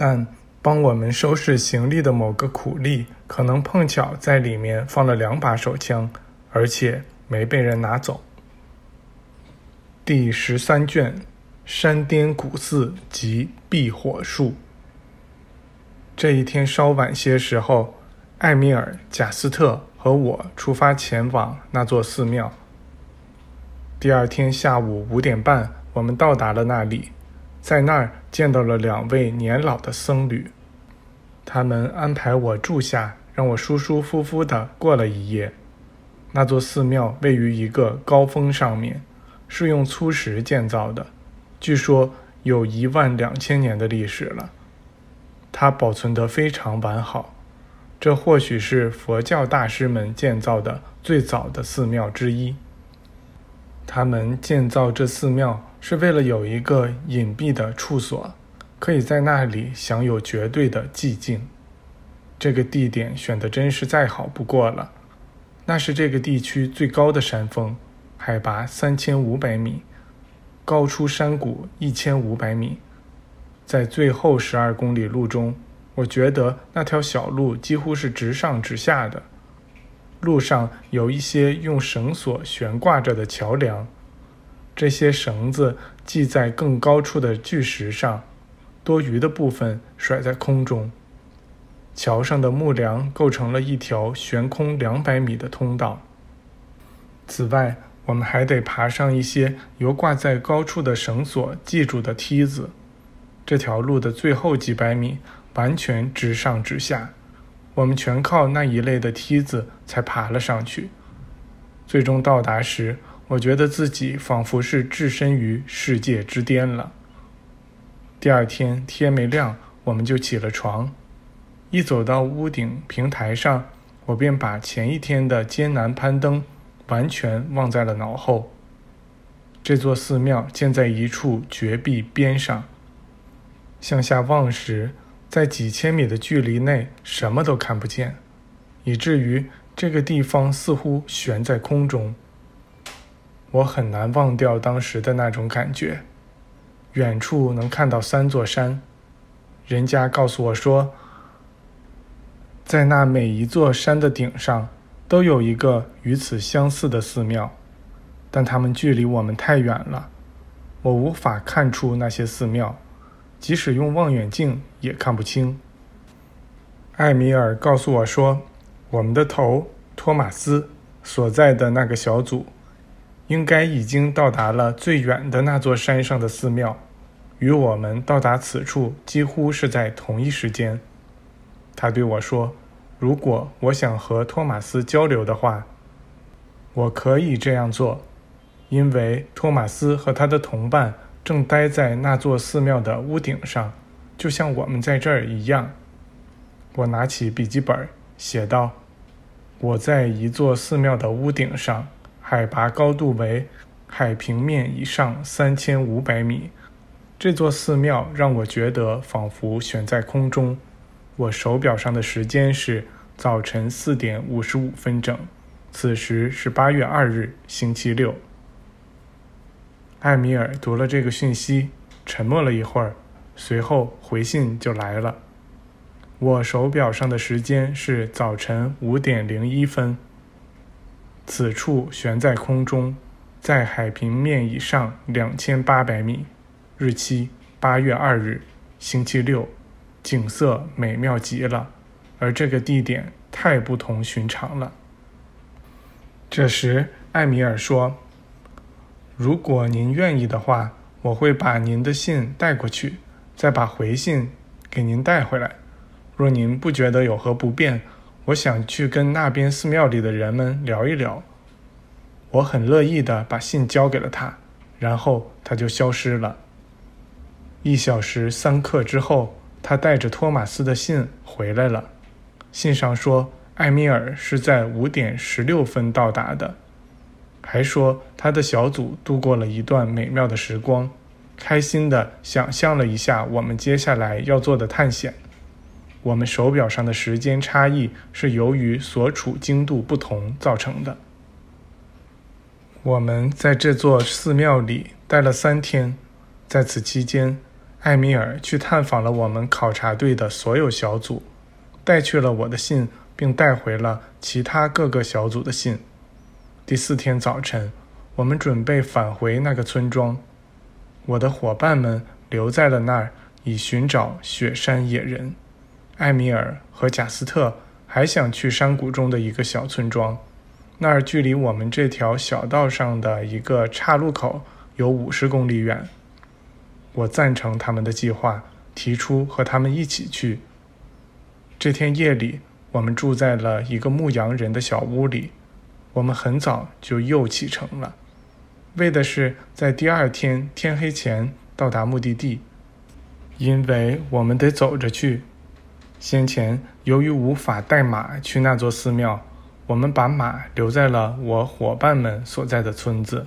但帮我们收拾行李的某个苦力可能碰巧在里面放了两把手枪，而且没被人拿走。第十三卷：山巅古寺及避火术。这一天稍晚些时候，艾米尔、贾斯特和我出发前往那座寺庙。第二天下午五点半，我们到达了那里，在那儿见到了两位年老的僧侣。他们安排我住下，让我舒舒服服地过了一夜。那座寺庙位于一个高峰上面，是用粗石建造的，据说有一万两千年的历史了。它保存得非常完好，这或许是佛教大师们建造的最早的寺庙之一。他们建造这寺庙是为了有一个隐蔽的处所，可以在那里享有绝对的寂静。这个地点选得真是再好不过了，那是这个地区最高的山峰，海拔三千五百米，高出山谷一千五百米。在最后十二公里路中，我觉得那条小路几乎是直上直下的。路上有一些用绳索悬挂着的桥梁，这些绳子系在更高处的巨石上，多余的部分甩在空中。桥上的木梁构成了一条悬空两百米的通道。此外，我们还得爬上一些由挂在高处的绳索系住的梯子。这条路的最后几百米完全直上直下，我们全靠那一类的梯子才爬了上去。最终到达时，我觉得自己仿佛是置身于世界之巅了。第二天天没亮，我们就起了床。一走到屋顶平台上，我便把前一天的艰难攀登完全忘在了脑后。这座寺庙建在一处绝壁边上。向下望时，在几千米的距离内什么都看不见，以至于这个地方似乎悬在空中。我很难忘掉当时的那种感觉。远处能看到三座山，人家告诉我说，在那每一座山的顶上都有一个与此相似的寺庙，但它们距离我们太远了，我无法看出那些寺庙。即使用望远镜也看不清。艾米尔告诉我说，我们的头托马斯所在的那个小组，应该已经到达了最远的那座山上的寺庙，与我们到达此处几乎是在同一时间。他对我说，如果我想和托马斯交流的话，我可以这样做，因为托马斯和他的同伴。正待在那座寺庙的屋顶上，就像我们在这儿一样。我拿起笔记本，写道：“我在一座寺庙的屋顶上，海拔高度为海平面以上三千五百米。这座寺庙让我觉得仿佛悬在空中。我手表上的时间是早晨四点五十五分整，此时是八月二日，星期六。”艾米尔读了这个讯息，沉默了一会儿，随后回信就来了。我手表上的时间是早晨五点零一分。此处悬在空中，在海平面以上两千八百米。日期八月二日，星期六。景色美妙极了，而这个地点太不同寻常了。这时，艾米尔说。如果您愿意的话，我会把您的信带过去，再把回信给您带回来。若您不觉得有何不便，我想去跟那边寺庙里的人们聊一聊。我很乐意地把信交给了他，然后他就消失了。一小时三刻之后，他带着托马斯的信回来了。信上说，艾米尔是在五点十六分到达的。还说他的小组度过了一段美妙的时光，开心地想象了一下我们接下来要做的探险。我们手表上的时间差异是由于所处经度不同造成的。我们在这座寺庙里待了三天，在此期间，艾米尔去探访了我们考察队的所有小组，带去了我的信，并带回了其他各个小组的信。第四天早晨，我们准备返回那个村庄。我的伙伴们留在了那儿，以寻找雪山野人。艾米尔和贾斯特还想去山谷中的一个小村庄，那儿距离我们这条小道上的一个岔路口有五十公里远。我赞成他们的计划，提出和他们一起去。这天夜里，我们住在了一个牧羊人的小屋里。我们很早就又启程了，为的是在第二天天黑前到达目的地。因为我们得走着去。先前由于无法带马去那座寺庙，我们把马留在了我伙伴们所在的村子。